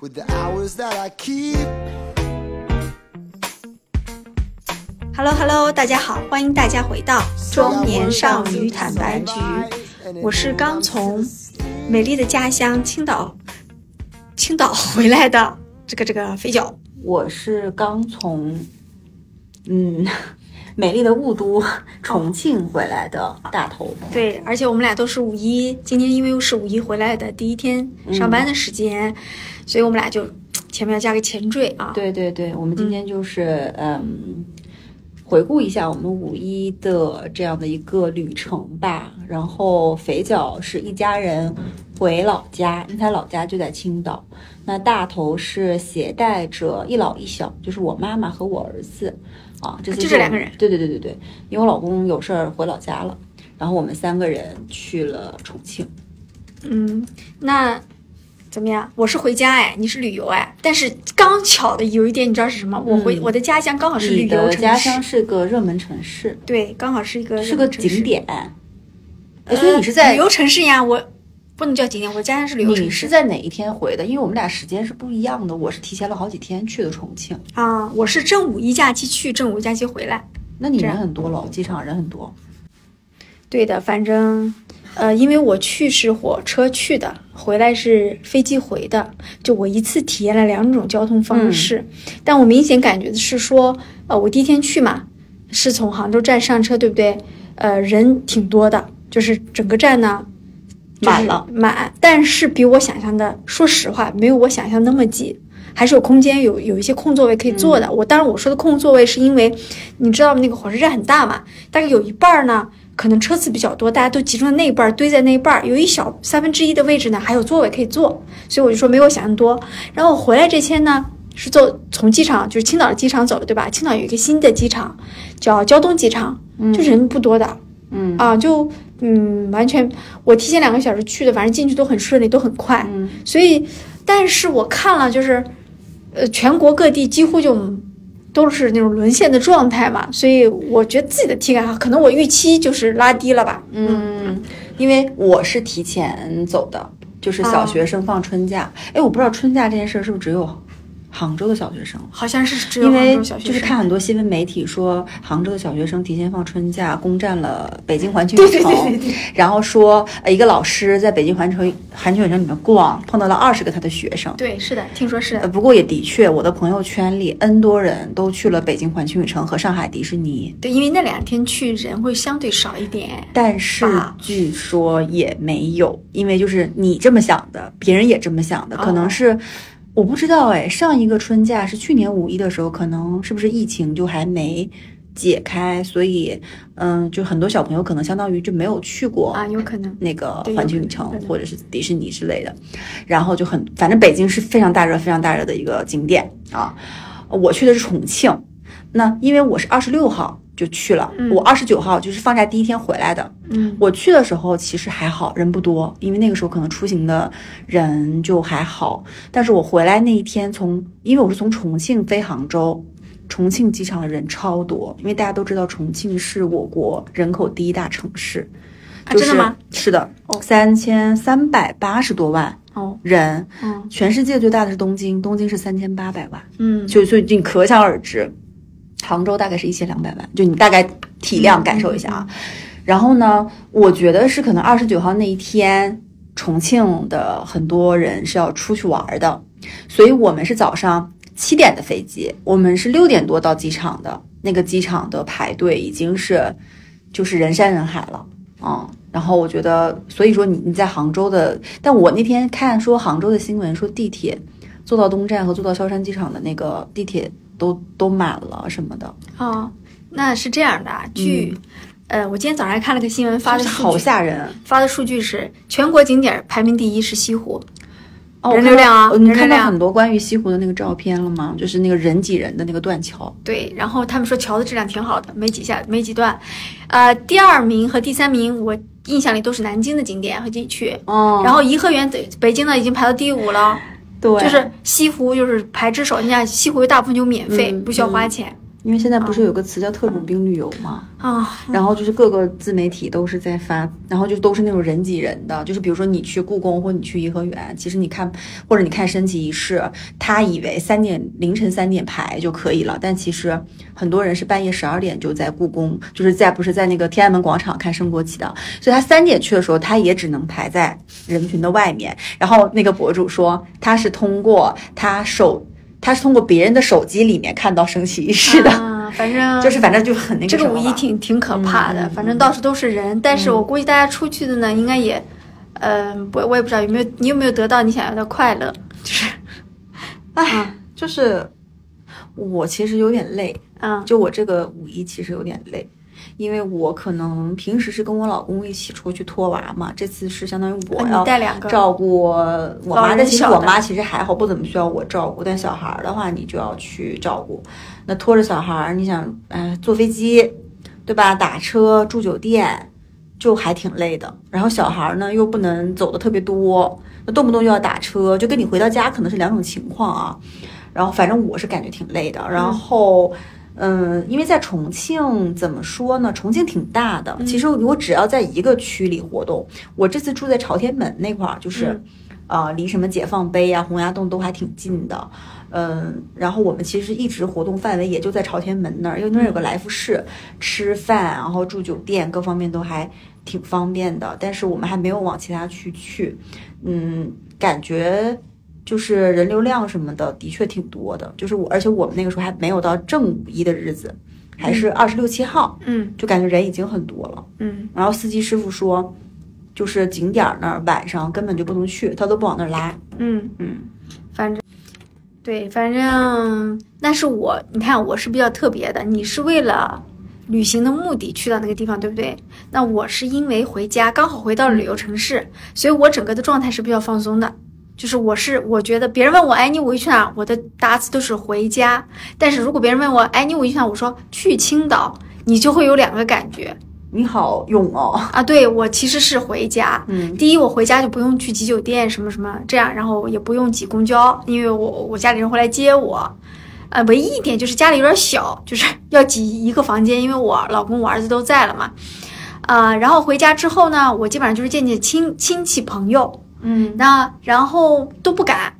with the hours that I keep. Hello Hello，大家好，欢迎大家回到中年少女坦白局。我是刚从美丽的家乡青岛青岛 回来的这个这个肥脚。我是刚从嗯美丽的雾都 重庆回来的大头。对，而且我们俩都是五一，今天因为又是五一回来的第一天上班的时间，所以我们俩就 前面要加个前缀啊。对对对，我们今天就是嗯。回顾一下我们五一的这样的一个旅程吧。然后肥脚是一家人回老家，因为他老家就在青岛。那大头是携带着一老一小，就是我妈妈和我儿子啊，这就这两个人。对对对对对，因为我老公有事儿回老家了，然后我们三个人去了重庆。嗯，那。怎么样？我是回家哎，你是旅游哎，但是刚巧的有一点，你知道是什么？我回我的家乡刚好是旅游城市，家乡是个热门城市，对，刚好是一个是个景点。所以你是在旅游城市呀？我不能叫景点，我家乡是旅游城市。你是在哪一天回的？因为我们俩时间是不一样的，我是提前了好几天去的重庆啊，我是正五一假期去，正五一假期回来。那你人很多了，机场人很多。对的，反正。呃，因为我去是火车去的，回来是飞机回的，就我一次体验了两种交通方式。但我明显感觉的是说，呃，我第一天去嘛，是从杭州站上车，对不对？呃，人挺多的，就是整个站呢满了，满。但是比我想象的，说实话，没有我想象那么挤，还是有空间，有有一些空座位可以坐的。我当然我说的空座位是因为，你知道那个火车站很大嘛，大概有一半呢。可能车次比较多，大家都集中在那一半儿，堆在那一半儿，有一小三分之一的位置呢，还有座位可以坐，所以我就说没有想象多。然后回来这天呢，是坐从机场，就是青岛的机场走的，对吧？青岛有一个新的机场，叫胶东机场，就人不多的，嗯啊，就嗯，完全我提前两个小时去的，反正进去都很顺利，都很快。嗯所以，但是我看了，就是呃，全国各地几乎就。都是那种沦陷的状态嘛，所以我觉得自己的体感可能我预期就是拉低了吧。嗯，因为我是提前走的，就是小学生放春假。哎，我不知道春假这件事是不是只有。杭州的小学生好像是因为就是看很多新闻媒体说，杭州的小学生提前放春假，攻占了北京环球影城，对对对然后说呃一个老师在北京环球环球影城里面逛，碰到了二十个他的学生。对，是的，听说是。呃，不过也的确，我的朋友圈里 N 多人都去了北京环球影城和上海迪士尼。对，因为那两天去人会相对少一点。但是据说也没有，因为就是你这么想的，别人也这么想的，可能是。我不知道哎，上一个春假是去年五一的时候，可能是不是疫情就还没解开，所以嗯，就很多小朋友可能相当于就没有去过啊，有可能那个环球影城或者是迪士尼之类的，然后就很反正北京是非常大热、非常大热的一个景点啊。我去的是重庆，那因为我是二十六号。就去了，我二十九号就是放假第一天回来的。嗯，我去的时候其实还好，人不多，因为那个时候可能出行的人就还好。但是我回来那一天，从因为我是从重庆飞杭州，重庆机场的人超多，因为大家都知道重庆是我国人口第一大城市。啊，真的吗？是的，三千三百八十多万哦人。嗯，全世界最大的是东京，东京是三千八百万。嗯，就所以你可想而知。杭州大概是一千两百万，就你大概体量感受一下啊。然后呢，我觉得是可能二十九号那一天，重庆的很多人是要出去玩的，所以我们是早上七点的飞机，我们是六点多到机场的。那个机场的排队已经是就是人山人海了啊。然后我觉得，所以说你你在杭州的，但我那天看说杭州的新闻说地铁坐到东站和坐到萧山机场的那个地铁。都都满了什么的。哦，那是这样的，据，呃，我今天早上看了个新闻，发的好吓人，发的数据是全国景点排名第一是西湖，哦，人流量啊，你看到很多关于西湖的那个照片了吗？就是那个人挤人的那个断桥，对，然后他们说桥的质量挺好的，没几下，没几段，呃，第二名和第三名我印象里都是南京的景点和景区，哦，然后颐和园北京呢已经排到第五了。对，就是西湖，就是排之首。你看西湖大部分就免费，不需要花钱。因为现在不是有个词叫特种兵旅游吗？啊，然后就是各个自媒体都是在发，然后就都是那种人挤人的，就是比如说你去故宫或你去颐和园，其实你看或者你看升旗仪式，他以为三点凌晨三点排就可以了，但其实很多人是半夜十二点就在故宫，就是在不是在那个天安门广场看升国旗的，所以他三点去的时候，他也只能排在人群的外面。然后那个博主说他是通过他手。他是通过别人的手机里面看到升旗仪式的，啊反正就是反正就很那个这个五一挺挺可怕的，嗯反正到处都是人。但是我估计大家出去的呢，应该也，嗯、不，我也不知道有没有你有没有得到你想要的快乐，就是，唉，就是我其实有点累，嗯就我这个五一其实有点累，因为我可能平时是跟我老公一起出去拖娃嘛，这次是相当于我啊要带两个照顾我妈，但其实我妈其实还好，不怎么需要我照顾，但小孩儿的话你就要去照顾。那拖着小孩儿，你想，哎，坐飞机，对吧？打车住酒店，就还挺累的。然后小孩儿呢又不能走的特别多，那动不动就要打车，就跟你回到家可能是两种情况啊。然后反正我是感觉挺累的。然后，嗯，因为在重庆怎么说呢？重庆挺大的，其实我只要在一个区里活动，我这次住在朝天门那块儿，就是。嗯呃，离什么解放碑啊、洪崖洞都还挺近的，嗯，然后我们其实一直活动范围也就在朝天门那儿，因为那儿有个来福士，吃饭然后住酒店各方面都还挺方便的，但是我们还没有往其他区去，嗯，感觉就是人流量什么的的确挺多的，就是我，而且我们那个时候还没有到正五一的日子，还是二十六七号，嗯就感觉人已经很多了。嗯然后司机师傅说，就是景点那儿晚上根本就不能去，他都不往那儿拉。嗯，嗯，反正。对，反正那是我，你看我是比较特别的，你是为了旅行的目的去到那个地方，对不对？那我是因为回家，刚好回到了旅游城市，所以我整个的状态是比较放松的。就是我是我觉得别人问我，哎，你五一去哪儿？我的答词都是回家。但是如果别人问我，哎，你五一去哪？我说去青岛，你就会有两个感觉你好勇哦。啊。对我其实是回家，嗯第一，我回家就不用去挤酒店什么什么这样，然后也不用挤公交，因为我我家里人会来接我。呃，唯一一点就是家里有点小，就是要挤一个房间，因为我老公、我儿子都在了嘛。啊、然后回家之后呢，我基本上就是见见亲亲戚朋友，嗯，那然后都不敢，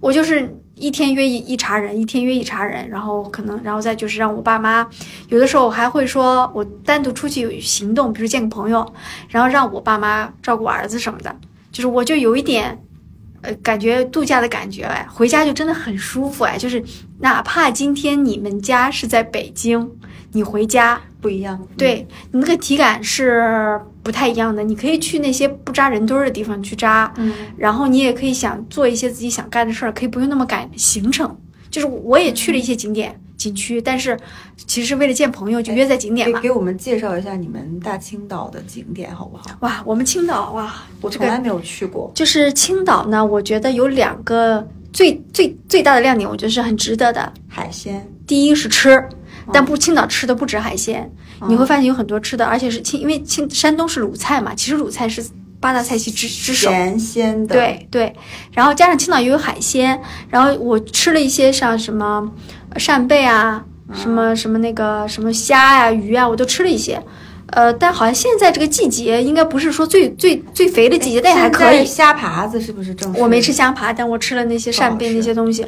我就是一天约一一茬人，一天约一茬人，然后可能，然后再就是让我爸妈，有的时候我还会说我单独出去行动，比如见个朋友，然后让我爸妈照顾儿子什么的，就是我就有一点。呃，感觉度假的感觉哎，回家就真的很舒服哎，就是哪怕今天你们家是在北京，你回家不一样。对你那个体感是不太一样的。你可以去那些不扎人堆儿的地方去扎，嗯，然后你也可以想做一些自己想干的事儿，可以不用那么赶行程。就是我也去了一些景点、景区，但是其实是为了见朋友，就约在景点嘛。给给我们介绍一下你们大青岛的景点好不好？哇，我们青岛哇，我从来没有去过。就是青岛呢，我觉得有两个最最最大的亮点，我觉得是很值得的。海鲜，第一是吃，但不青岛吃的不止海鲜，你会发现有很多吃的，而且是青，因为青山东是鲁菜嘛，其实鲁菜是八大菜系之之首。咸鲜的，，对对，然后加上青岛也有海鲜，然后我吃了一些像什么呃扇贝啊，什么什么那个什么虾呀、鱼啊，我都吃了一些。呃，但好像现在这个季节应该不是说最最最肥的季节，但也还可以。虾爬子是不是正？我没吃。虾爬，但我吃了那些扇贝那些东西。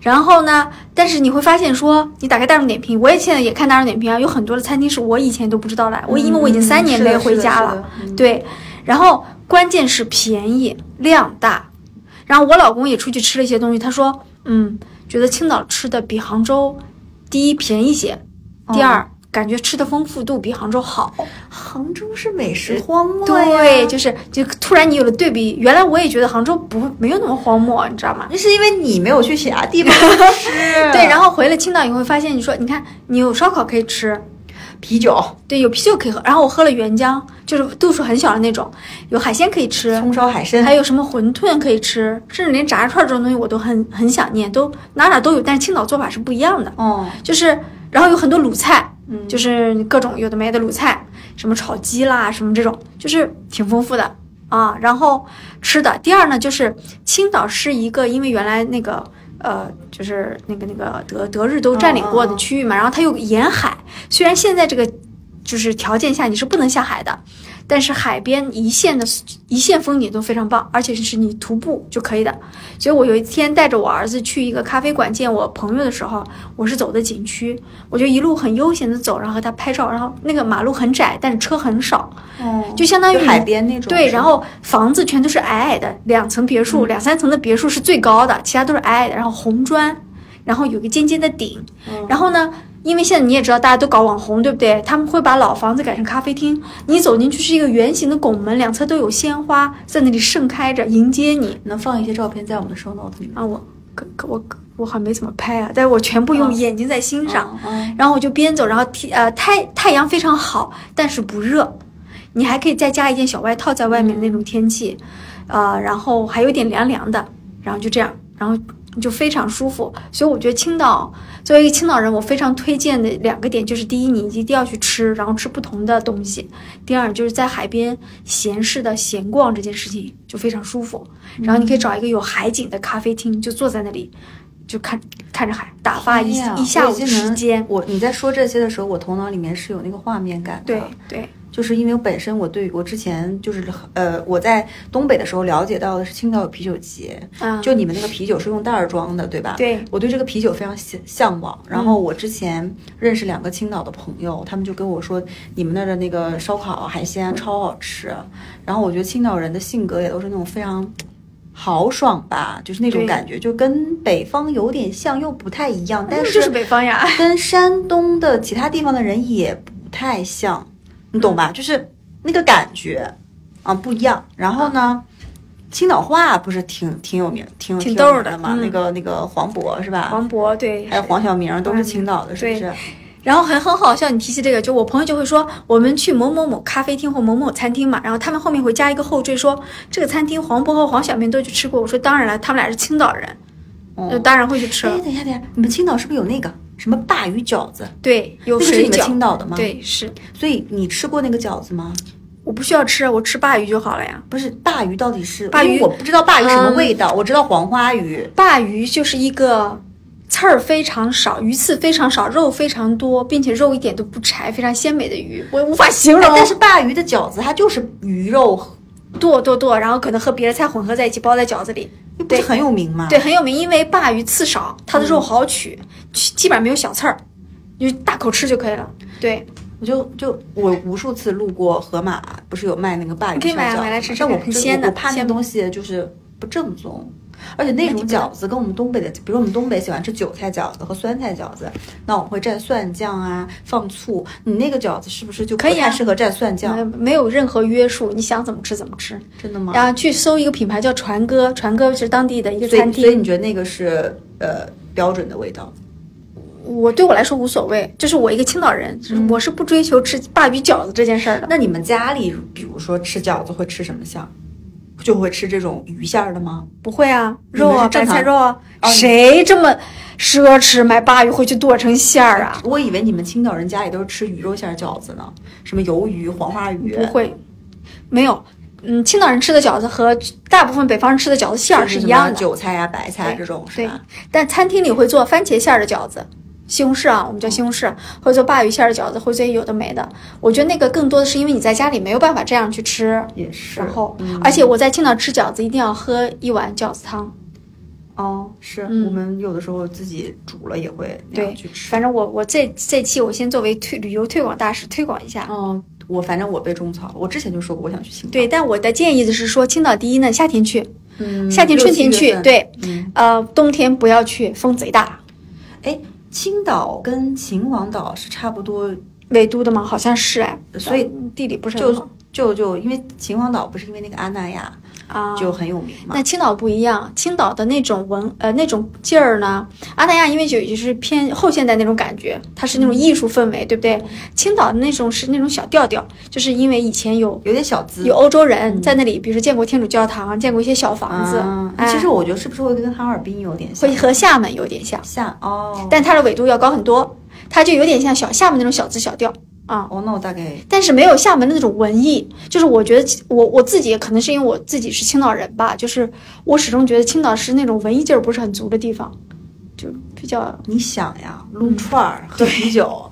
然后呢，但是你会发现说，你打开大众点评，我也现在也看大众点评啊，有很多的餐厅是我以前都不知道的。我因为我已经三年没回家了，嗯。对，然后关键是便宜量大，然后我老公也出去吃了一些东西，他说，嗯，觉得青岛吃的比杭州，第一便宜些，第二、感觉吃的丰富度比杭州好。杭州是美食荒漠呀。对，就是就突然你有了对比，原来我也觉得杭州不没有那么荒漠，你知道吗？那是因为你没有去其他地方吃。对，然后回了青岛，以后发现，你说，你看，你有烧烤可以吃，啤酒、对，有啤酒可以喝，然后我喝了原浆，就是度数很小的那种，有海鲜可以吃，葱烧海参，还有什么馄饨可以吃，甚至连炸串这种东西我都很很想念，都哪哪都有，但是青岛做法是不一样的，哦，就是然后有很多鲁菜，嗯。就是各种有的没的卤菜，什么炒鸡啦，什么这种，就是挺丰富的。啊。然后吃的，第二呢，就是青岛是一个，因为原来那个呃，就是那个那个德德日都占领过的区域嘛，然后它又沿海，虽然现在这个就是条件下你是不能下海的，但是海边一线的一线风景都非常棒，而且是你徒步就可以的。所以我有一天带着我儿子去一个咖啡馆见我朋友的时候，我是走的景区，我就一路很悠闲的走，然后和他拍照，然后那个马路很窄，但是车很少，哦就相当于海边那种。对，然后房子全都是矮矮的，两层别墅，两三层的别墅是最高的，其他都是矮矮的，然后红砖，然后有个尖尖的顶，然后呢，因为现在你也知道大家都搞网红，对不对？他们会把老房子改成咖啡厅，你走进去是一个圆形的拱门，两侧都有鲜花在那里盛开着迎接你能放一些照片在我们的 show note 里面。啊！我可可我我好像没怎么拍啊，但是我全部用眼睛在欣赏。嗯然后我就边走，然后天呃太太阳非常好，但是不热，你还可以再加一件小外套在外面那种天气，呃，然后还有点凉凉的，然后就这样，然后就非常舒服。所以我觉得青岛作为一个青岛人，我非常推荐的两个点就是：第一，你一定要去吃，然后吃不同的东西；第二，就是在海边闲适的闲逛这件事情就非常舒服。然后你可以找一个有海景的咖啡厅，就坐在那里。就看看着海，打发一一下午时间。我你在说这些的时候，我头脑里面是有那个画面感的。对对，就是因为本身我对我之前就是呃我在东北的时候了解到的是青岛有啤酒节，啊，就你们那个啤酒是用袋儿装的，对吧？对我对这个啤酒非常向向往。然后我之前认识两个青岛的朋友，他们就跟我说，你们那儿的那个烧烤海鲜超好吃。然后我觉得青岛人的性格也都是那种非常豪爽吧，就是那种感觉，就跟北方有点像，又不太一样，但是就是北方呀。跟山东的其他地方的人也不太像，你懂吧？就是那个感觉啊不一样。然后呢，青岛话不是挺挺有名、挺挺挺逗的嘛？嗯那个那个黄渤是吧？黄渤对，还有黄晓明都是青岛的，是不是？然后还很好笑，你提起这个，就我朋友就会说，我们去某某某咖啡厅或某某餐厅嘛，然后他们后面会加一个后缀说，这个餐厅黄渤和黄晓明都去吃过。我说当然了，他们俩是青岛人，哦就当然会去吃哎，了。等一下，等一下，你们青岛是不是有那个什么鲅鱼饺子？对，有那个是你们。青岛的吗？，对，是所以你吃过那个饺子吗？我不需要吃，我吃鲅鱼就好了呀。不是鲅鱼到底是鲅鱼我不知道鲅鱼什么嗯味道，我知道黄花鱼。鲅鱼就是一个刺儿非常少，鱼刺非常少，肉非常多，并且肉一点都不柴，非常鲜美的鱼，我无法形容。哎但是鲅鱼的饺子它就是鱼肉，剁剁剁，然后可能和别的菜混合在一起包在饺子里。对不是很有名吗？对，很有名，因为鲅鱼刺少，它的肉好取，基基本上没有小刺儿，你就大口吃就可以了。对，我就就我无数次路过盒马，不是有卖那个鲅鱼你可以买烧饺买来吃吃但我真看很鲜的我怕那东西就是不正宗。而且那种饺子跟我们东北的，比如我们东北喜欢吃韭菜饺子和酸菜饺子，那我们会蘸蒜酱啊，放醋。你那个饺子是不是就不可以适合蘸蒜酱？没没有任何约束，你想怎么吃怎么吃。真的吗？然后去搜一个品牌叫船哥，船哥是当地的一个所餐厅所以你。觉得那个是呃标准的味道？我对我来说无所谓，就是我一个青岛人，嗯我是不追求吃鲅鱼饺子这件事儿的。那你们家里比如说吃饺子会吃什么馅儿？就会吃这种鱼馅儿的吗？不会啊，肉啊，白菜肉啊，哦谁这么奢侈买鲅鱼回去剁成馅儿啊？我以为你们青岛人家里都是吃鱼肉馅儿饺子呢，什么鱿鱼、黄花鱼。不会，没有。嗯，青岛人吃的饺子和大部分北方人吃的饺子馅儿是一样的，韭菜呀、白菜这种是对吧？但餐厅里会做番茄馅儿的饺子，西红柿啊，我们叫西红柿，或者做鲅鱼馅儿的饺子，或者有的没的。我觉得那个更多的是因为你在家里没有办法这样去吃，也是。然后，嗯而且我在青岛吃饺子一定要喝一碗饺子汤。哦，是、嗯我们有的时候自己煮了也会那对样去吃。反正我我这这期我先作为推旅游推广大使推广一下。哦，我反正我被种草了，我之前就说过我想去青岛。对，但我的建议就是说，青岛第一呢，夏天去，嗯，夏天、春天去，对，嗯，呃，冬天不要去，风贼大。哎，青岛跟秦皇岛是差不多，纬度的吗？好像是哎，所以嗯地理不是很就就就因为秦皇岛不是因为那个阿那亚啊，就很有名嘛。那青岛不一样，青岛的那种文呃那种劲儿呢，阿那亚因为就就是偏后现代那种感觉，它是那种艺术氛围，对不对？青岛的那种是那种小调调，就是因为以前有有点小资，有欧洲人在那里，比如说建过天主教堂，建过一些小房子，其实我觉得是不是会跟哈尔滨有点像？会和厦门有点像，像哦，但它的纬度要高很多，它就有点像小厦门那种小资小调啊。哦，那我大概但是没有厦门的那种文艺，就是我觉得我我自己可能是因为我自己是青岛人吧，就是我始终觉得青岛是那种文艺劲儿不是很足的地方，就比较你想呀，撸串儿、喝啤酒，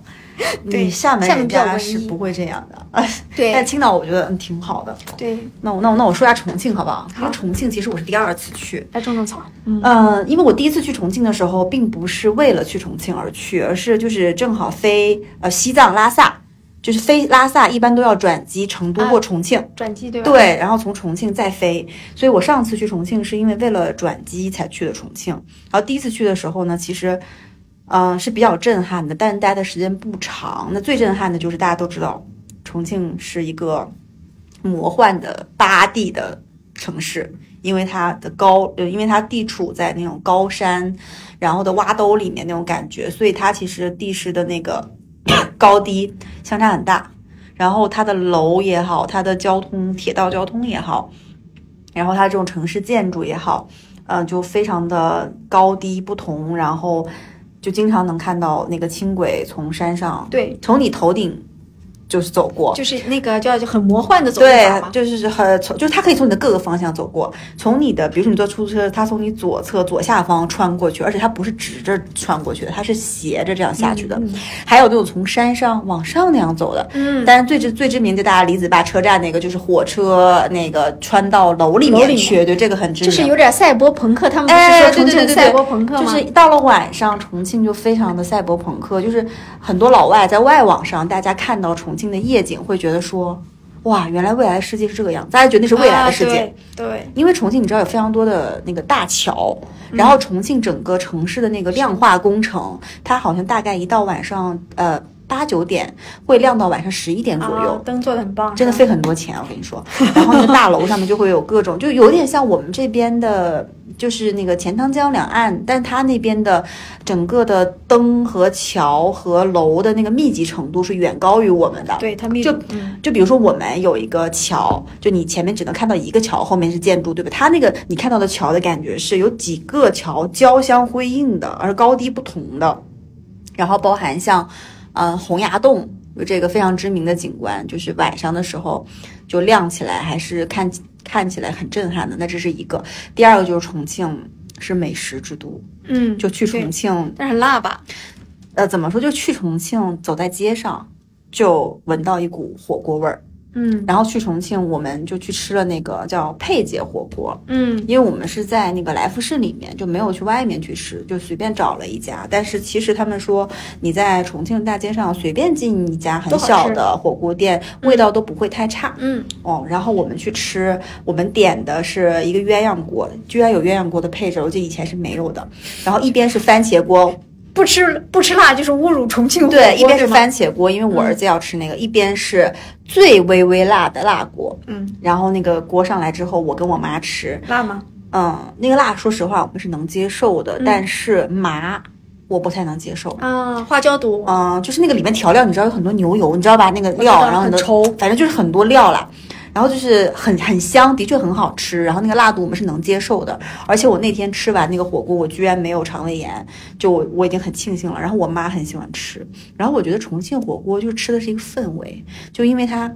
对你厦门人家是不会这样的。但对青岛我觉得嗯挺好的。对，那我那我那我说一下重庆好不好？因为重庆其实我是第二次去。来种种草。嗯嗯，因为我第一次去重庆的时候，并不是为了去重庆而去，而是就是正好飞呃西藏拉萨，就是飞拉萨一般都要转机成都啊或重庆。转机对吧？对，然后从重庆再飞，所以我上次去重庆是因为为了转机才去的重庆。然后第一次去的时候呢，其实，嗯、是比较震撼的，但待的时间不长。那最震撼的就是大家都知道，重庆是一个魔幻的八地的城市，因为它的高，呃，因为它地处在那种高山，然后的洼兜里面那种感觉，所以它其实地势的那个 高低相差很大。然后它的楼也好，它的交通铁道交通也好，然后它这种城市建筑也好，呃，就非常的高低不同，然后就经常能看到那个轻轨从山上，对，从你头顶就是走过，就是那个叫就很魔幻的走对。就是很从，就是它可以从你的各个方向走过，从你的，比如说你坐出租车，它从你左侧左下方穿过去，而且它不是直着穿过去的，它是斜着这样下去的。还有那种从山上往上那样走的，嗯，但是最知最知名就大家李子坝车站那个，就是火车那个穿到楼里面面去，对这个很知名。就是有点赛博朋克，他们不哎，是说重庆赛博朋克吗？就是到了晚上，重庆就非常的赛博朋克，就是很多老外在外网上，大家看到重庆的夜景，会觉得说，哇，原来未来的世界是这个样子，大家觉得那是未来的世界。啊对对，因为重庆你知道有非常多的那个大桥，嗯。然后重庆整个城市的那个亮化工程，它好像大概一到晚上呃八九点会亮到晚上十一点左右。啊，灯做的很棒，真的费很多钱，我跟你说。然后那个大楼上面就会有各种，就有点像我们这边的，就是那个钱塘江两岸，但它那边的整个的灯和桥和楼的那个密集程度是远高于我们的。对它密就嗯就比如说我们有一个桥，就你前面只能看到一个桥，后面是建筑，对吧？它那个你看到的桥的感觉是有几个桥交相辉映的，而高低不同的。然后包含像，嗯、洪崖洞有这个非常知名的景观，就是晚上的时候就亮起来，还是看看起来很震撼的。那这是一个。第二个就是重庆是美食之都，嗯，就去重庆，但是辣吧？呃，怎么说？就去重庆，走在街上就闻到一股火锅味儿。嗯然后去重庆，我们就去吃了那个叫佩姐火锅，嗯因为我们是在那个来福士里面，就没有去外面去吃，就随便找了一家。但是其实他们说你在重庆大街上随便进一家很小的火锅店，味道都不会太差。嗯，哦，然后我们去吃，我们点的是一个鸳鸯锅，居然有鸳鸯锅的配置，我记得以前是没有的。然后一边是番茄锅，不吃不吃辣就是侮辱重庆火锅对，一边是番茄锅，因为我儿子要吃那个，一边是最微微辣的辣锅。嗯，然后那个锅上来之后，我跟我妈吃，辣吗？嗯，那个辣，说实话我们是能接受的，嗯但是麻我不太能接受。啊，花椒多，嗯，就是那个里面调料，你知道有很多牛油，你知道吧？那个料，然后很多反正就是很多料啦。然后就是很很香，的确很好吃。然后那个辣度我们是能接受的，而且我那天吃完那个火锅，我居然没有肠胃炎，就我我已经很庆幸了。然后我妈很喜欢吃，然后我觉得重庆火锅就吃的是一个氛围，就因为它，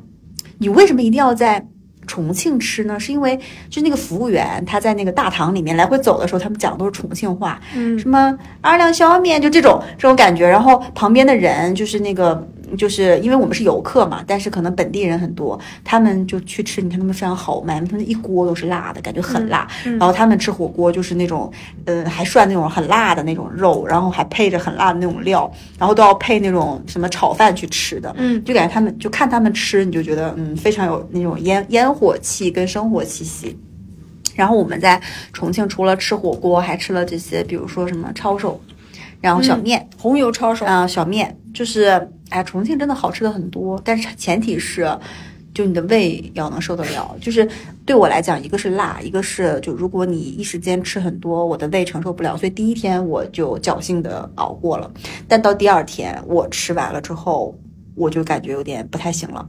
你为什么一定要在重庆吃呢？是因为就那个服务员他在那个大堂里面来回走的时候，他们讲的都是重庆话，嗯什么二两小面，就这种这种感觉。然后旁边的人就是那个，就是因为我们是游客嘛，但是可能本地人很多，他们就去吃，你看他们非常豪迈，他们一锅都是辣的，感觉很辣。嗯然后他们吃火锅就是那种，呃，还涮那种很辣的那种肉，然后还配着很辣的那种料，然后都要配那种什么炒饭去吃的。嗯就感觉他们就看他们吃，你就觉得嗯非常有那种烟烟火气跟生活气息。然后我们在重庆除了吃火锅，还吃了这些，比如说什么抄手，然后小面，红油抄手，啊、小面，就是哎，重庆真的好吃的很多，但是前提是，就你的胃要能受得了。就是对我来讲，一个是辣，一个是就如果你一时间吃很多，我的胃承受不了，所以第一天我就侥幸的熬过了。但到第二天我吃完了之后，我就感觉有点不太行了。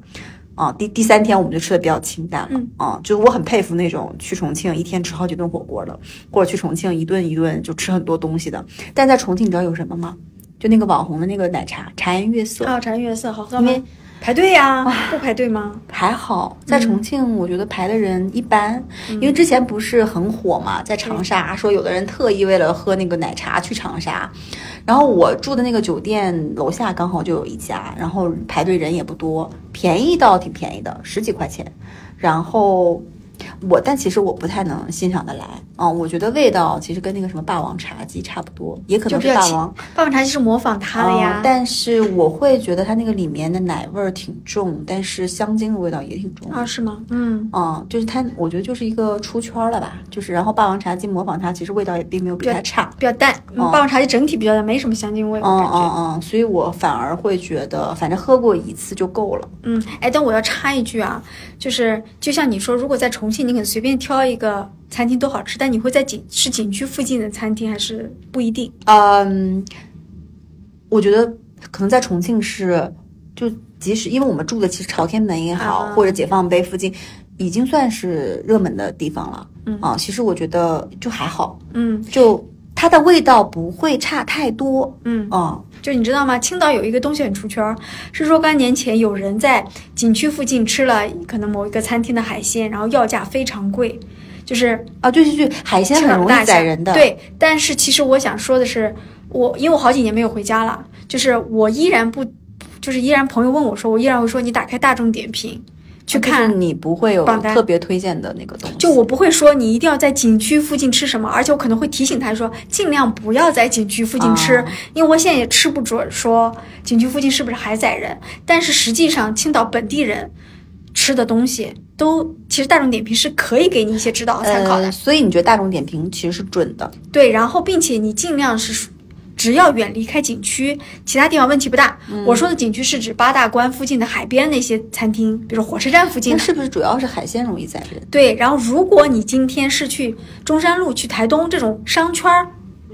啊，第第三天我们就吃的比较清淡了。嗯啊，就我很佩服那种去重庆一天吃好几顿火锅的，或者去重庆一顿一顿就吃很多东西的。但在重庆，你知道有什么吗？就那个网红的那个奶茶，茶颜悦色。啊，茶颜悦色好喝因吗？为排队呀、不排队吗？还好，在重庆我觉得排的人一般，因为之前不是很火嘛，在长沙说有的人特意为了喝那个奶茶去长沙，然后我住的那个酒店楼下刚好就有一家，然后排队人也不多，便宜倒挺便宜的，十几块钱，然后。我但其实我不太能欣赏得来啊、我觉得味道其实跟那个什么霸王茶姬差不多，也可能是霸王，霸王茶姬是模仿它的呀。嗯但是我会觉得它那个里面的奶味儿挺重，但是香精的味道也挺重。啊，是吗？嗯，嗯，就是它，我觉得就是一个出圈儿了吧，就是然后霸王茶姬模仿它，其实味道也并没有比它差。比较淡。嗯哦霸王茶姬整体比较淡，没什么香精味，我嗯。嗯嗯，所以我反而会觉得，反正喝过一次就够了。嗯，哎，但我要插一句啊，就是就像你说，如果在重庆，你可能随便挑一个餐厅都好吃，但你会在景是景区附近的餐厅，还是不一定？嗯，我觉得可能在重庆是，就即使因为我们住的其实朝天门也好，啊或者解放碑附近，已经算是热门的地方了。嗯啊，其实我觉得就还好，嗯就它的味道不会差太多。嗯，啊，就你知道吗？青岛有一个东西很出圈儿，是若干年前有人在景区附近吃了可能某一个餐厅的海鲜，然后要价非常贵，就是啊，对对对，海鲜很容易宰人的。，对，但是其实我想说的是，我因为我好几年没有回家了，就是我依然不，就是依然朋友问我说，我依然会说你打开大众点评去看。你不会有特别推荐的那个东西。就我不会说你一定要在景区附近吃什么，而且我可能会提醒他说，尽量不要在景区附近吃，啊因为我现在也吃不准说景区附近是不是还宰人。但是实际上，青岛本地人吃的东西都，其实大众点评是可以给你一些指导和参考的。呃，所以你觉得大众点评其实是准的？对，然后并且你尽量是，只要远离开景区，其他地方问题不大。嗯我说的景区是指八大关附近的海边那些餐厅，比如火车站附近的。那是不是主要是海鲜容易宰人？对，然后如果你今天是去中山路、去台东这种商圈儿，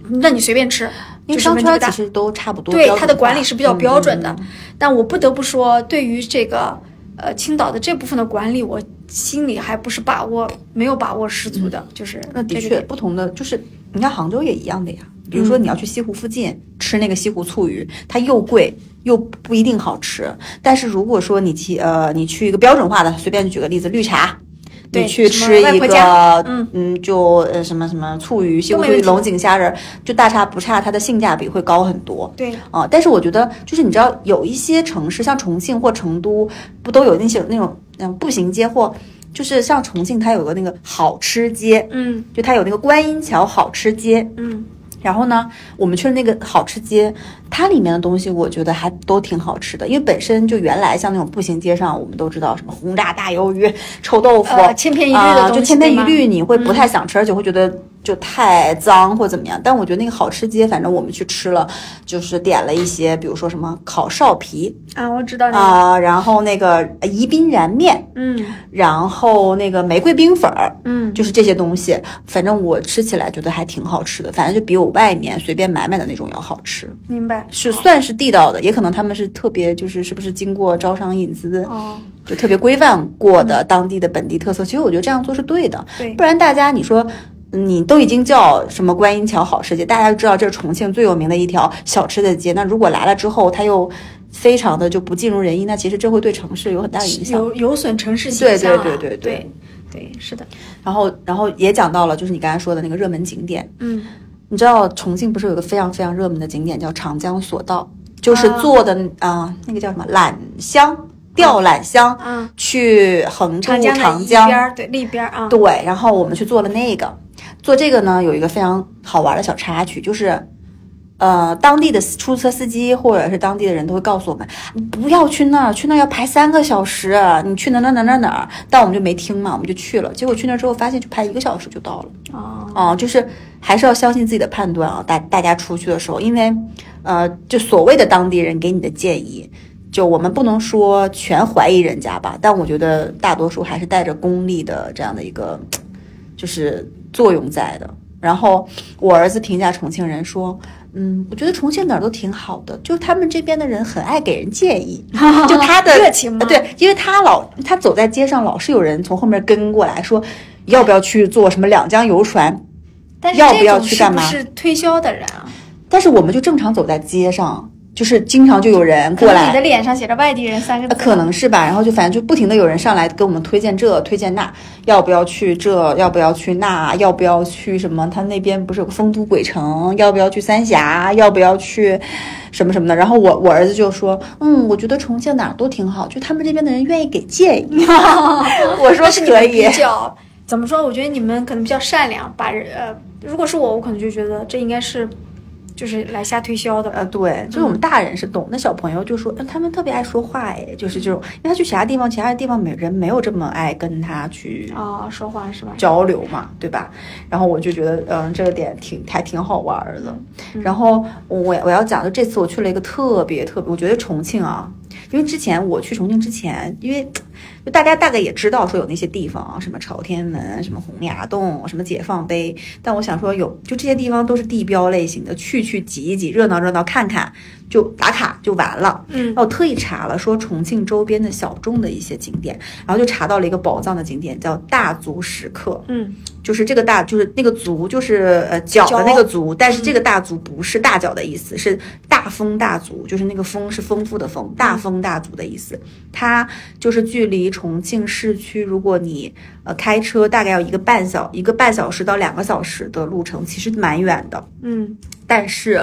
那你随便吃，因为商圈其。实都差不多，对它的管理是比较标准的。但我不得不说，对于这个呃青岛的这部分的管理，我心里还不是把握没有把握十足的，就是嗯那的确，不同的就是，你看杭州也一样的呀。比如说嗯你要去西湖附近、吃那个西湖醋鱼，它又贵又不一定好吃。但是如果说你去呃，你去一个标准化的，随便举个例子，绿茶。对你去吃一个，嗯嗯，就呃什么什么醋鱼、西湖醋鱼、龙井虾仁，就大差不差，它的性价比会高很多。对啊，但是我觉得，就是你知道，有一些城市，像重庆或成都，不都有那些那种嗯步行街，或就是像重庆，它有个那个好吃街，嗯就它有那个观音桥好吃街。嗯然后呢，我们去了那个好吃街，它里面的东西我觉得还都挺好吃的，因为本身就原来像那种步行街上，我们都知道什么轰炸大鱿鱼、臭豆腐，呃千篇一律的就千篇一律，你会不太想吃，而且会觉得就太脏或怎么样。但我觉得那个好吃街，反正我们去吃了，就是点了一些，比如说什么烤臊皮。啊，我知道那个，啊、然后那个宜宾燃面，嗯。然后那个玫瑰冰粉儿，嗯，就是这些东西，反正我吃起来觉得还挺好吃的，反正就比我外面随便买买的那种要好吃，明白是算是地道的，也可能他们是特别就是是不是经过招商引资，哦，就特别规范过的当地的本地特色。其实我觉得这样做是对的，对不然大家你说。你都已经叫什么观音桥好吃街，大家都知道这是重庆最有名的一条小吃的街。那如果来了之后，它又非常的就不尽如人意，那其实这会对城市有很大的影响。有有损城市形象啊，对对对对对对是的，然后，然后也讲到了，就是你刚才说的那个热门景点，嗯你知道重庆不是有个非常非常热门的景点叫长江索道，就是啊坐的啊、那个叫什么缆箱吊缆箱、嗯，去横渡长江对另一边儿啊，对，然后我们去做了那个，做这个呢有一个非常好玩的小插曲，就是。呃，当地的出租车司机或者是当地的人都会告诉我们，你不要去那儿，去那儿要排三个小时，你去哪哪哪哪哪儿。但我们就没听嘛，我们就去了。结果去那儿之后，发现就排一个小时就到了。哦，哦，就是还是要相信自己的判断啊，大大家出去的时候，因为呃，就所谓的当地人给你的建议，就我们不能说全怀疑人家吧，但我觉得大多数还是带着功利的这样的一个就是作用在的。然后我儿子评价重庆人说。嗯，我觉得重庆哪儿都挺好的，就他们这边的人很爱给人建议，就他的热情吗？呃对，因为他老他走在街上，老是有人从后面跟过来说，要不要去坐什么两江游船，但是要不要去干嘛？不是推销的人啊？但是我们就正常走在街上，就是经常就有人过来你的，脸上写着“外地人”三个字，呃可能是吧。然后就反正就不停的有人上来给我们推荐这推荐那，要不要去这，要不要去那，要不要去什么？他那边不是有个丰都鬼城，要不要去三峡？要不要去什么什么的？然后我我儿子就说，嗯，我觉得重庆哪儿都挺好，就他们这边的人愿意给建议。我说是可以比。较怎么说？我觉得你们可能比较善良，把人呃，如果是我，我可能就觉得这应该是就是来瞎推销的。呃，对，就是我们大人是懂，那小朋友就说，嗯他们特别爱说话，哎，就是这种，因为他去其他地方，其他地方没人没有这么爱跟他去啊、说话是吧？交流嘛，对吧？然后我就觉得，嗯，这个点挺还挺好玩儿的。然后我我要讲的这次我去了一个特别特别，我觉得重庆啊，因为之前我去重庆之前，因为就大家大概也知道说有那些地方啊，什么朝天门、什么洪崖洞、什么解放碑，但我想说有就这些地方都是地标类型的，去去挤一挤，热闹热闹看看，就打卡就完了。嗯然后我特意查了说重庆周边的小众的一些景点，然后就查到了一个宝藏的景点，叫大足石刻。嗯就是这个大，就是那个足，就是呃脚的那个足，但是这个大足不是大脚的意思，是大丰大足，就是那个丰是丰富的丰，大丰大足的意思。它就是距离重庆市区，如果你呃开车大概要一个半小一个半小时到两个小时的路程，其实蛮远的。嗯但是，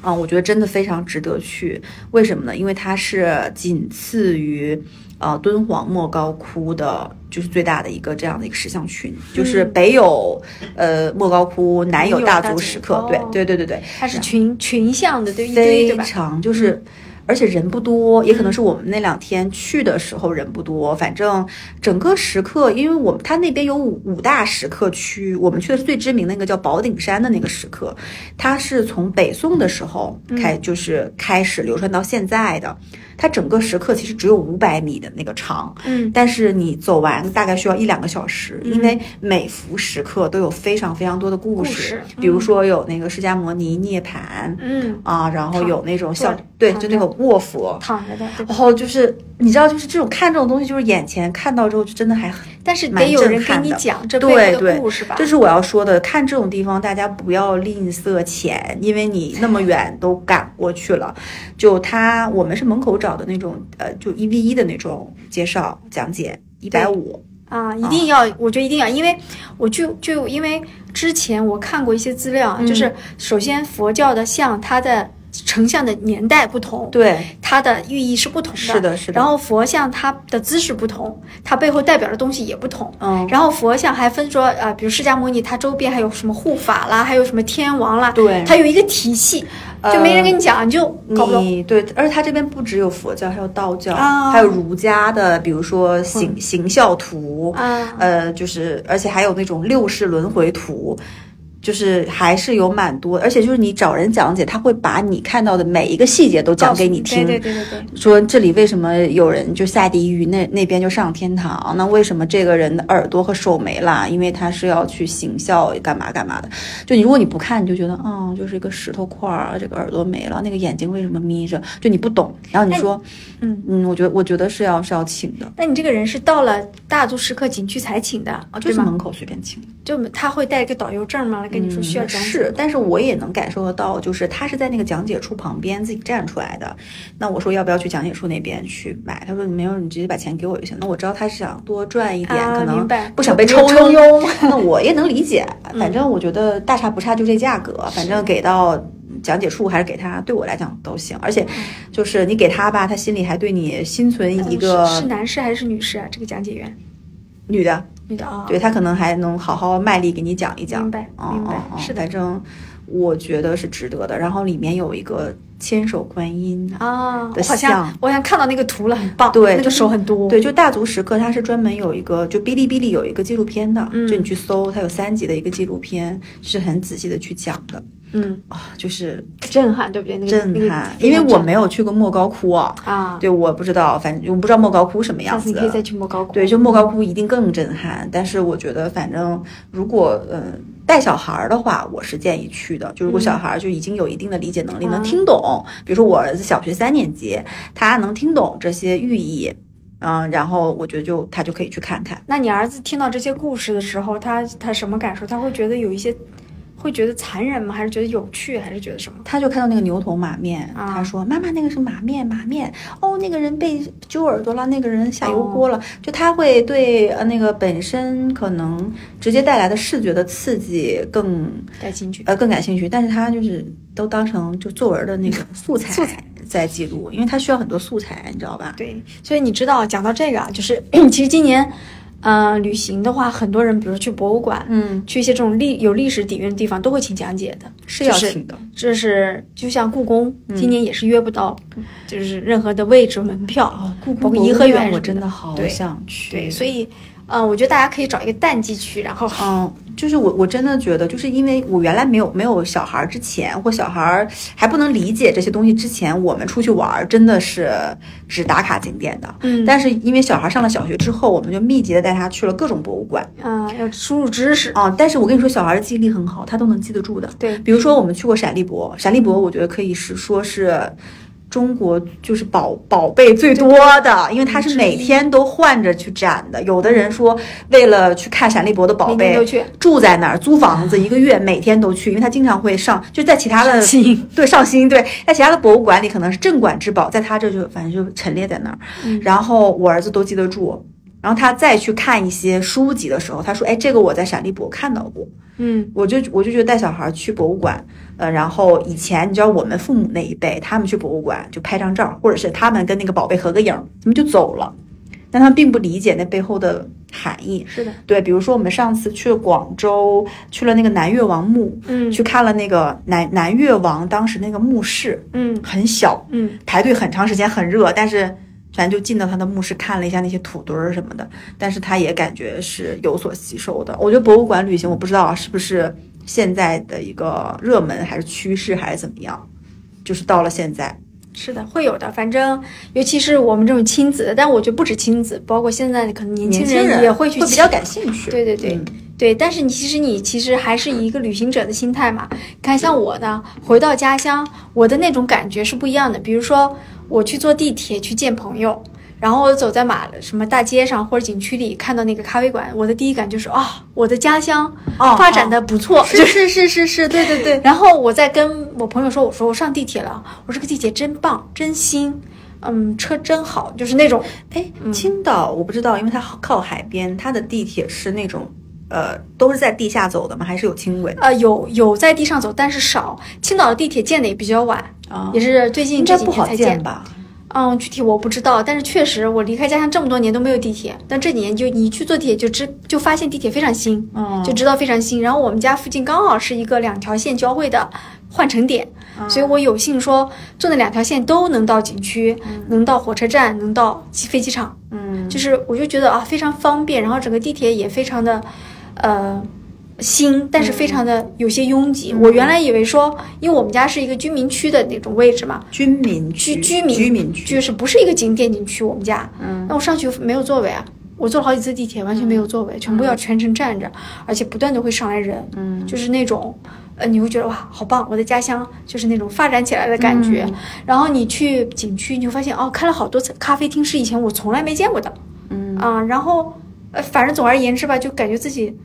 啊、我觉得真的非常值得去。为什么呢？因为它是仅次于呃敦煌莫高窟的，就是最大的一个这样的一个石像群，就是北有呃莫高窟，南有大足石刻。对对对对对，它是群群像的，对一堆对非？常就是。而且人不多，也可能是我们那两天去的时候人不多。反正整个石刻，因为我们它那边有五五大石刻区，我们去的是最知名的那个叫宝顶山的那个石刻，它是从北宋的时候开，就是开始流传到现在的。它整个石刻其实只有五百米的那个长，嗯但是你走完大概需要一两个小时，因为每幅石刻都有非常非常多的故事，故事比如说有那个释迦摩尼涅槃，嗯，啊，然后有那种像对，就那个卧佛，躺着的，然后就是你知道，就是这种看这种东西，就是眼前看到之后，就真的还很但是蛮得有人给震撼的你讲这对背后的对故事吧？这是我要说的。看这种地方，大家不要吝啬钱，因为你那么远都赶过去了。就他，我们是门口找的那种，呃，就一 v 一的那种介绍讲解，一百五。啊，一定要，我觉得一定要，因为我就就因为之前我看过一些资料啊，就是首先佛教的像它的成像的年代不同，对，它的寓意是不同的，是的是的。然后佛像它的姿势不同，它背后代表的东西也不同。嗯，然后佛像还分说，呃，比如释迦牟尼，它周边还有什么护法啦，还有什么天王啦，对。它有一个体系，就没人跟你讲，你就搞不懂。你对，而且它这边不只有佛教，还有道教，啊。还有儒家的，比如说行行孝图，啊。呃，就是而且还有那种六世轮回图。就是还是有蛮多，而且就是你找人讲解，他会把你看到的每一个细节都讲给你听。对对对对对，说这里为什么有人就下地狱，那那边就上天堂？那为什么这个人的耳朵和手没了？因为他是要去行孝，干嘛干嘛的。就你如果你不看，你就觉得，嗯，就是一个石头块儿，这个耳朵没了，那个眼睛为什么眯着？就你不懂。然后你说，嗯嗯，我觉得我觉得是要是要请的，那你这个人是到了大足石刻景区才请的啊，对吗？就是门口随便请。就他会带一个导游证吗？来跟你说需要讲解。嗯是，但是我也能感受得到，就是他是在那个讲解处旁边自己站出来的。那我说要不要去讲解处那边去买？他说没有，你直接把钱给我就行。那我知道他是想多赚一点，啊可能不想被不抽抽佣。那我也能理解，反正我觉得大差不差就这价格，反正给到。讲解处还是给他，对我来讲都行。而且，就是你给他吧，他心里还对你心存一个是男士还是女士啊？这个讲解员，女的，女的啊。对他可能还能好好卖力给你讲一讲。明白嗯明白是的反正我觉得是值得的。然后里面有一个千手观音啊，的我好像像我好像看到那个图了，很棒。对那个手很多。对，就大足石刻，它是专门有一个，就哔哩哔哩有一个纪录片的，嗯就你去搜，它有三集的一个纪录片，是很仔细的去讲的嗯，啊，就是震撼，对不对？那个震撼。因为我没有有去过莫高窟啊，啊。对，我不知道，反正我不知道莫高窟什么样子的。下次你可以再去莫高窟。对，就莫高窟一定更震撼。但是我觉得，反正如果嗯、呃带小孩儿的话，我是建议去的。就如果小孩儿就已经有一定的理解能力，能听懂，比如说我儿子小学三年级，他能听懂这些寓意，嗯，然后我觉得就他就可以去看看。那你儿子听到这些故事的时候，他他什么感受？他会觉得有一些，会觉得残忍吗？还是觉得有趣？还是觉得什么？他就看到那个牛头马面，啊他说：“妈妈，那个是马面，马面哦，那个人被揪耳朵了，那个人下油锅了。就他会对呃那个本身可能直接带来的视觉的刺激更感兴趣？呃更感兴趣，但是他就是都当成就作文的那个 素材素材在记录，因为他需要很多素材，你知道吧？对，所以你知道，讲到这个啊，就是 其实今年，呃，旅行的话，很多人比如说去博物馆，嗯，去一些这种历有历史底蕴的地方，都会请讲解的。是要就是请的。这是就像故宫，嗯今年也是约不到，就是任何的位置门票，哦，故包括宫颐和园我真的好想去。对，所以，呃，我觉得大家可以找一个淡季去，然后嗯，就是我我真的觉得，就是因为我原来没有没有小孩儿之前，或小孩儿还不能理解这些东西之前，我们出去玩儿真的是只打卡景点的。嗯但是因为小孩上了小学之后，我们就密集的带他去了各种博物馆嗯、要输入知识。啊。但是我跟你说，小孩的记忆力很好，他都能记得住的。对比如说我们去过陕历博，陕历博我觉得可以是说是。中国就是宝宝贝最多的，因为它是每天都换着去展的。有的人说，为了去看闪立博的宝贝住在那儿租房子一个月，每天都去，因为他经常会上，就在其他的新对上新 对，在其他的博物馆里可能是镇馆之宝，在他这就反正就陈列在那儿。嗯然后我儿子都记得住，然后他再去看一些书籍的时候，他说：“哎，这个我在闪立博看到过。”嗯我就我就觉得带小孩去博物馆，呃，然后以前你知道我们父母那一辈，他们去博物馆就拍张照，或者是他们跟那个宝贝合个影，他们就走了，但他们并不理解那背后的含义。是的，对，比如说我们上次去了广州，去了那个南越王墓，嗯去看了那个南南越王当时那个墓室，嗯很小，嗯排队很长时间，很热，但是咱就进到他的墓室看了一下那些土堆儿什么的，但是他也感觉是有所吸收的。我觉得博物馆旅行，我不知道啊是不是现在的一个热门，还是趋势，还是怎么样，就是到了现在，是的，会有的。反正尤其是我们这种亲子的，但我觉得不止亲子，包括现在可能年轻人也会去会比较感兴趣。对对对、嗯对，但是你其实你其实还是以一个旅行者的心态嘛。你看，像我呢，回到家乡，我的那种感觉是不一样的。比如说，我去坐地铁去见朋友，然后我走在马什么大街上或者景区里，看到那个咖啡馆，我的第一感就是啊、我的家乡哦发展的不错，是是是是是，对对对。然后我在跟我朋友说，我说我上地铁了，我说这个地铁真棒，真新，嗯，车真好，就是那种哎，青岛我不知道，因为它靠海边，它的地铁是那种呃都是在地下走的吗？还是有轻轨？呃有有在地上走，但是少。青岛的地铁建的也比较晚，啊也是最近应这几该不好建年才建。吧？嗯，具体我不知道，但是确实我离开家乡这么多年都没有地铁，但这几年就你一去坐地铁就知就发现地铁非常新，嗯就知道非常新。然后我们家附近刚好是一个两条线交汇的换乘点，所以我有幸说坐那两条线都能到景区，能到火车站，能到飞机场。嗯，就是我就觉得啊非常方便，然后整个地铁也非常的呃新，但是非常的有些拥挤。我原来以为说，因为我们家是一个居民区的那种位置嘛，居民区居居民居民区就是不是一个景点景区，我们家，嗯那我上去没有座位啊。我坐了好几次地铁，完全没有座位，全部要全程站着，而且不断的会上来人，嗯就是那种，呃，你会觉得哇，好棒！我的家乡就是那种发展起来的感觉。嗯然后你去景区，你会发现哦，开了好多次咖啡厅，是以前我从来没见过的。嗯啊，然后呃，反正总而言之吧，就感觉自己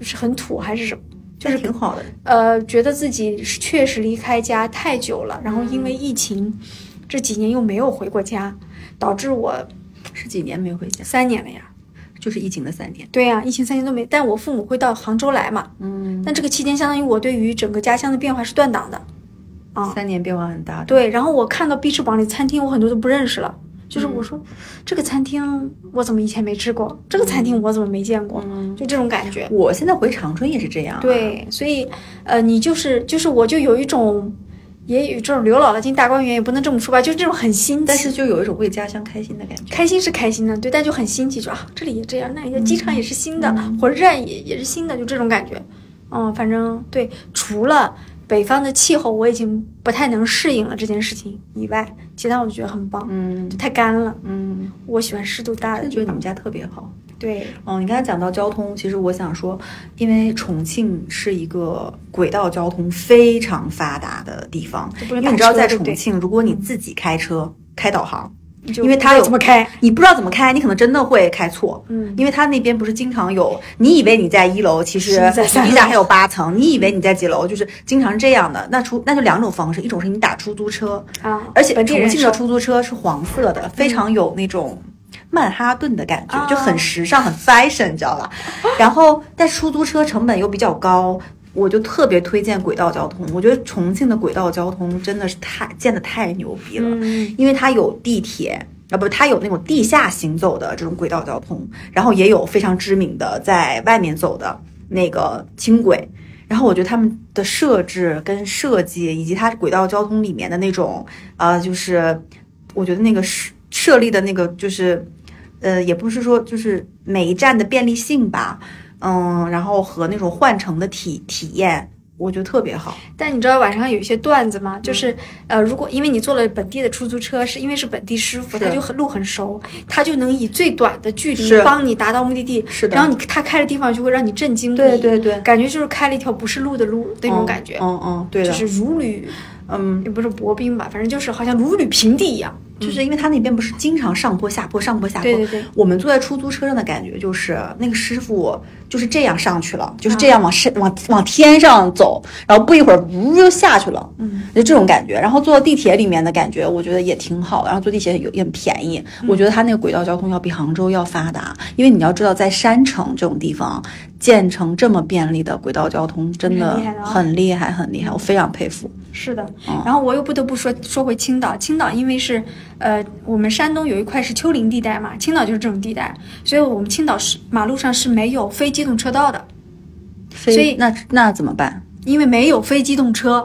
是很土还是什么，就是挺好的。呃，觉得自己是确实离开家太久了，然后因为疫情这几年又没有回过家，导致我是几年没回家？三年了呀。就是疫情的三年。对呀、疫情三年都没，但我父母会到杭州来嘛，嗯，但这个期间相当于我对于整个家乡的变化是断档的。啊三年变化很大。对，然后我看到 B 吃榜里餐厅，我很多都不认识了。就是我说，这个餐厅我怎么以前没吃过？这个餐厅我怎么没见过？就这种感觉。我现在回长春也是这样、啊。，对，所以呃，你就是就是我就有一种，也有这种刘姥姥进大观园，也不能这么说吧，就是这种很新奇，但是就有一种为家乡开心的感觉。开心是开心的，对，但就很新奇，就啊，这里也这样，那里也机场也是新的，火车站也也是新的，就这种感觉。嗯，反正对，除了北方的气候我已经不太能适应了这件事情以外，其他我就觉得很棒，嗯就太干了。嗯，我喜欢湿度大的地方真的觉得你们。家特别好。对，哦，你刚才讲到交通，其实我想说，因为重庆是一个轨道交通非常发达的地方，因为你知道，在重庆，如果你自己开车开导航，因为它有怎么开，你不知道怎么开，你可能真的会开错。嗯因为它那边不是经常有，你以为你在一楼，其实是你在三楼地下还有八层，你以为你在几楼，就是经常是这样的。那出那就两种方式，一种是你打出租车，啊，而且重庆的出租车是黄色的，非常有那种曼哈顿的感觉，啊就很时尚、很 fashion，你知道吧？然后，但出租车成本又比较高。我就特别推荐轨道交通，我觉得重庆的轨道交通真的是太建的太牛逼了，嗯因为它有地铁啊，不，它有那种地下行走的这种轨道交通，然后也有非常知名的在外面走的那个轻轨。然后我觉得他们的设置跟设计，以及它轨道交通里面的那种呃，就是我觉得那个设设立的那个就是呃，也不是说就是每一站的便利性吧，嗯，然后和那种换乘的体体验，我觉得特别好。但你知道晚上有一些段子嗯吗？就是呃，如果因为你坐了本地的出租车，是因为是本地师傅，他就很路很熟，他就能以最短的距离帮你达到目的地。是的然后你他开的地方就会让你震惊。对对对感觉就是开了一条不是路的路那种嗯感觉，嗯嗯，对的，就是如履嗯，也不是薄冰吧，反正就是好像如履平地一样。就是因为他那边不是经常上坡下坡上坡下坡，对对对我们坐在出租车上的感觉就是那个师傅就是这样上去了，就是这样往山、往往天上走，然后不一会儿呜又下去了，嗯，就这种感觉。然后坐地铁里面的感觉，我觉得也挺好的。然后坐地铁也也很便宜，嗯我觉得它那个轨道交通要比杭州要发达，因为你要知道，在山城这种地方建成这么便利的轨道交通，真的很厉害的啊很厉害，很厉害，我非常佩服。是的，嗯然后我又不得不说说回青岛，青岛因为是呃我们山东有一块是丘陵地带嘛，青岛就是这种地带，所以我们青岛是马路上是没有非机动车道的，所所以那那怎么办？因为没有非机动车。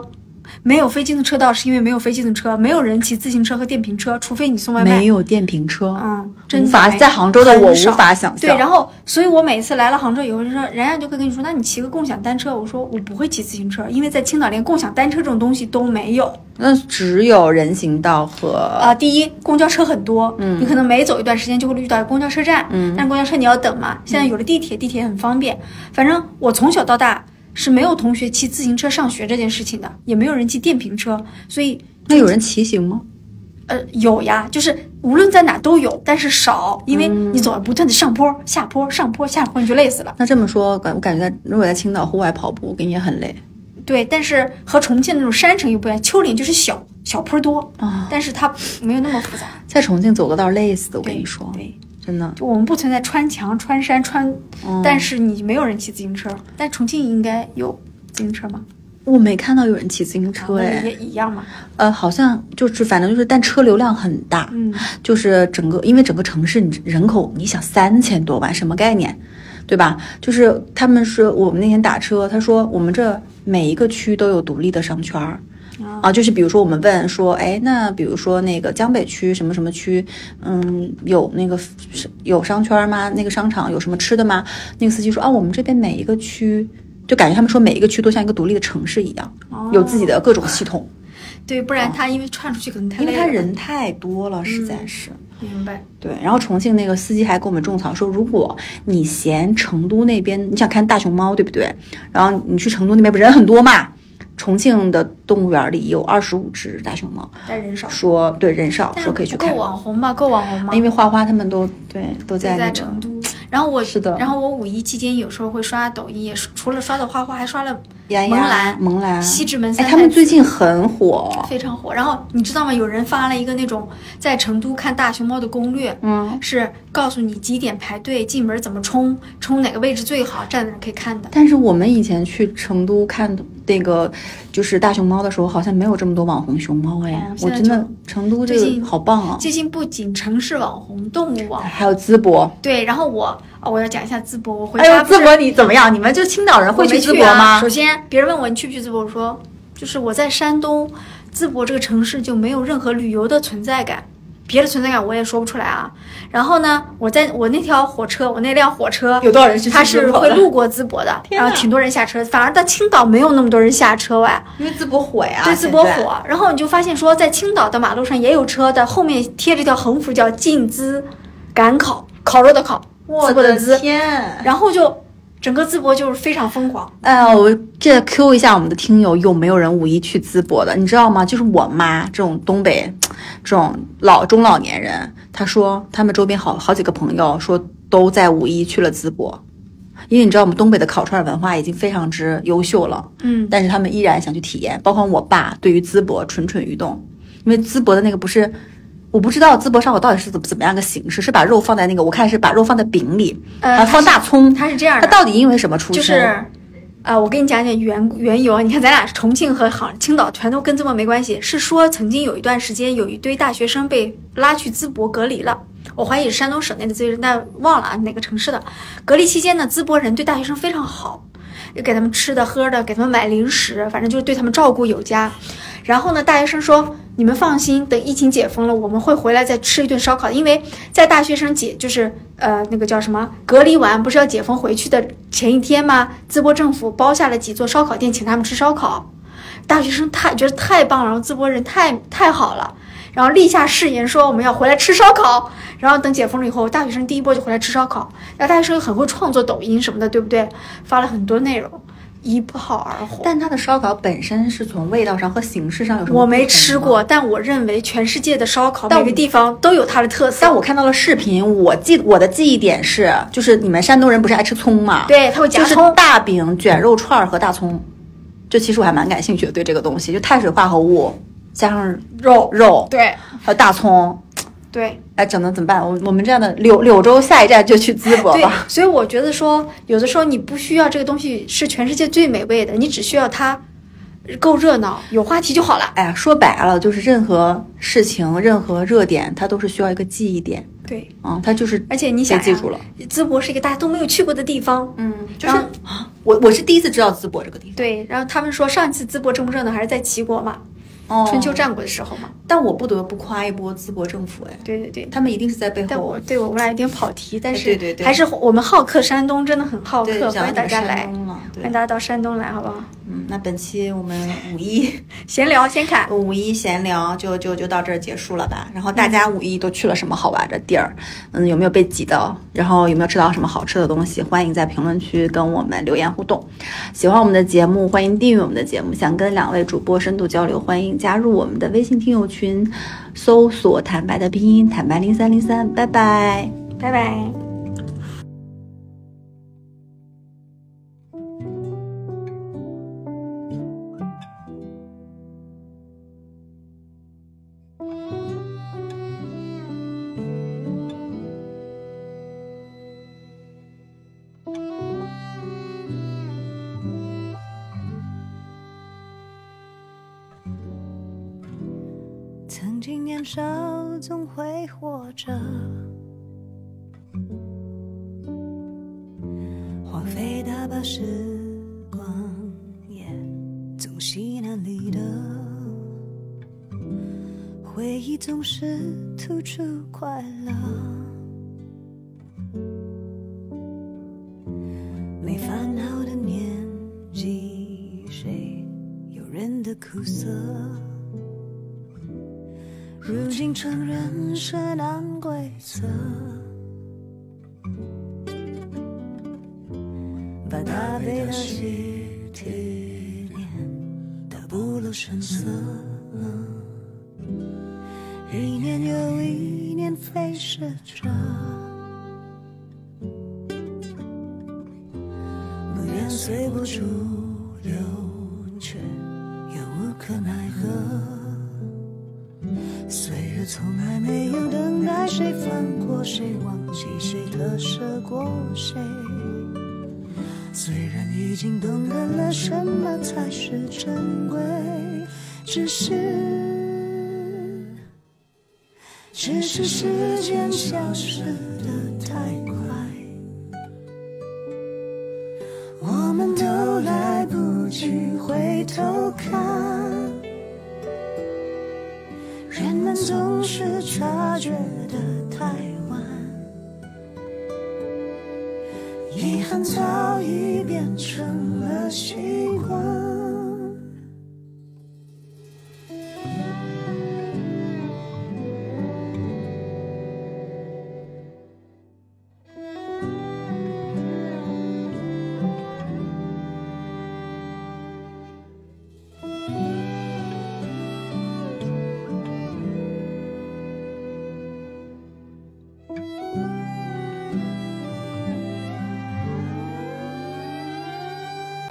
没有非机动车道，是因为没有非机动车，没有人骑自行车和电瓶车，除非你送外卖。没有电瓶车，嗯，真无法在杭州的我无法想象。对，然后，所以我每次来了杭州以后，就说人家就会跟你说，那你骑个共享单车。我说我不会骑自行车，因为在青岛连共享单车这种东西都没有。那只有人行道和啊、第一，公交车很多，嗯，你可能每走一段时间就会遇到公交车站，嗯，但是公交车你要等嘛。现在有了地铁，地铁很方便。反正我从小到大是没有同学骑自行车上学这件事情的，也没有人骑电瓶车，所以那有人骑行吗？呃有呀，就是无论在哪都有，但是少，因为你总要不断的上坡、下坡、上坡、下坡，你就累死了。那这么说，感我感觉在如果在青岛户外跑步，跟你也很累对，但是和重庆那种山城又不一样，丘陵就是小小坡多，啊。但是它没有那么复杂。在重庆走个道累死的，我跟你说，对。真的。就我们不存在穿墙、穿山、穿，嗯但是你没有人骑自行车。但重庆应该有自行车吗？我没看到有人骑自行车也一样嘛。呃，好像就是反正就是，但车流量很大，嗯，就是整个因为整个城市你人口，你想三千多万，什么概念？对吧？就是他们说我们那天打车，他说我们这每一个区都有独立的商圈儿。啊，就是比如说我们问说，哎，那比如说那个江北区什么什么区，嗯，有那个有商圈吗？那个商场有什么吃的吗？那个司机说啊，我们这边每一个区，就感觉他们说每一个区都像一个独立的城市一样，有自己的各种系统，对，不然他因为串出去可能太累了。因为他人太多了，实在是。明白。对，然后重庆那个司机还给我们种草说，如果你嫌成都那边你想看大熊猫，对不对？然后你去成都那边不人很多嘛？重庆的动物园里有二十五只大熊猫，但人少。说对人少，说可以去看够，网红吧？够网红吗？因为花花他们都对都在在那个成都。然后我是的然后我五一期间有时候会刷抖音，也是除了刷的花花，还刷了萌兰、萌兰、西直门哎，三太子。他们最近很火，非常火。然后你知道吗？有人发了一个那种在成都看大熊猫的攻略，嗯，是告诉你几点排队，进门怎么冲，冲哪个位置最好，站在那可以看的。但是我们以前去成都看那个就是大熊猫的时候，好像没有这么多网红熊猫哎，我真的成都这个好棒啊！最近不仅城市网红，动物网红，还有淄博，对。然后我哦，我要讲一下淄博，我回哎呦，家不是淄博你怎么样？你们就青岛人会去啊淄博吗首？先，别人问我你去不去淄博，我说就是我在山东，淄博这个城市就没有任何旅游的存在感，别的存在感我也说不出来啊。然后呢，我在我那条火车，我那辆火车有多少人去它是淄博的会路过淄博的，然后挺多人下车，反而到青岛没有那么多人下车喂。因为淄博火呀，对，淄博。火，然后你就发现说，在青岛的马路上也有车的，后面贴着条横幅叫“禁淄赶考”，烤肉的烤，我淄博的淄，天！然后就整个淄博就是非常疯狂。哎呀，我这 Q 一下我们的听友，有没有人五一去淄博的？你知道吗？就是我妈这种东北这种老中老年人，他说他们周边好好几个朋友说都在五一去了淄博，因为你知道我们东北的烤串文化已经非常之优秀了，嗯，但是他们依然想去体验。包括我爸对于淄博蠢蠢欲动，因为淄博的那个不是。我不知道淄博烧烤到底是怎么怎么样个形式，是把肉放在那个，我看是把肉放在饼里，呃还放大葱，它是这样的，它到底因为什么出身？就是，呃，我跟你讲讲缘缘由啊。你看，咱俩重庆和杭青岛全都跟淄博没关系，是说曾经有一段时间，有一堆大学生被拉去淄博隔离了。我怀疑是山东省内的这些人，但忘了啊哪个城市的。隔离期间呢，淄博人对大学生非常好，给他们吃的喝的，给他们买零食，反正就是对他们照顾有加。然后呢，大学生说：“你们放心，等疫情解封了，我们会回来再吃一顿烧烤。因为在大学生解就是呃那个叫什么隔离完，不是要解封回去的前一天吗？淄博政府包下了几座烧烤店，请他们吃烧烤。大学生太觉得太棒了，然后淄博人太太好了，然后立下誓言说我们要回来吃烧烤。然后等解封了以后，大学生第一波就回来吃烧烤。然后大学生又很会创作抖音什么的，对不对？发了很多内容，一炮而红。但它的烧烤本身是从味道上和形式上有什么？我没吃过，，但我认为全世界的烧烤每个地方都有它的特色。但我看到了视频，我记我的记忆点是，就是你们山东人不是爱吃葱吗？，对，他会夹就是葱。大饼卷肉串儿和大葱。就其实我还蛮感兴趣的，对这个东西，就碳水化合物加上肉肉，对还有大葱，对哎，整的怎么办？我我们这样的柳柳州下一站就去淄博对吧。，所以我觉得说，有的时候你不需要这个东西是全世界最美味的，你只需要它够热闹，有话题就好了。哎呀，说白了就是任何事情、任何热点，它都是需要一个记忆点对，啊、它就是而且你想记住了。淄博是一个大家都没有去过的地方。嗯，就是啊我我是第一次知道淄博这个地方。对，然后他们说上一次淄博正不热闹还是在齐国嘛，哦春秋战国的时候嘛。但我不得不夸一波淄博政府，哎，对对对。他们一定是在背后但我对我们俩有点跑题，但是对对对还是我们好客山东，真的很好客，欢迎大家来，欢迎，大家到山东来，好不好？嗯，那本期我们五一 闲聊先看，五一闲聊就就就到这儿结束了吧。然后大家五一都去了什么好玩的地儿？嗯，有没有被挤到？然后有没有吃到什么好吃的东西？欢迎在评论区跟我们留言互动。喜欢我们的节目，欢迎订阅我们的节目。想跟两位主播深度交流，欢迎加入我们的微信听友群，搜索“坦白”的拼音“坦白零三零三”。拜拜。拜拜。年又一年飞逝着，不愿随波逐流，却又无可奈何。岁月从来没有等待谁放过谁，忘记谁特舍过谁。虽然已经懂得了什么才是珍贵，只是，只是时间消失。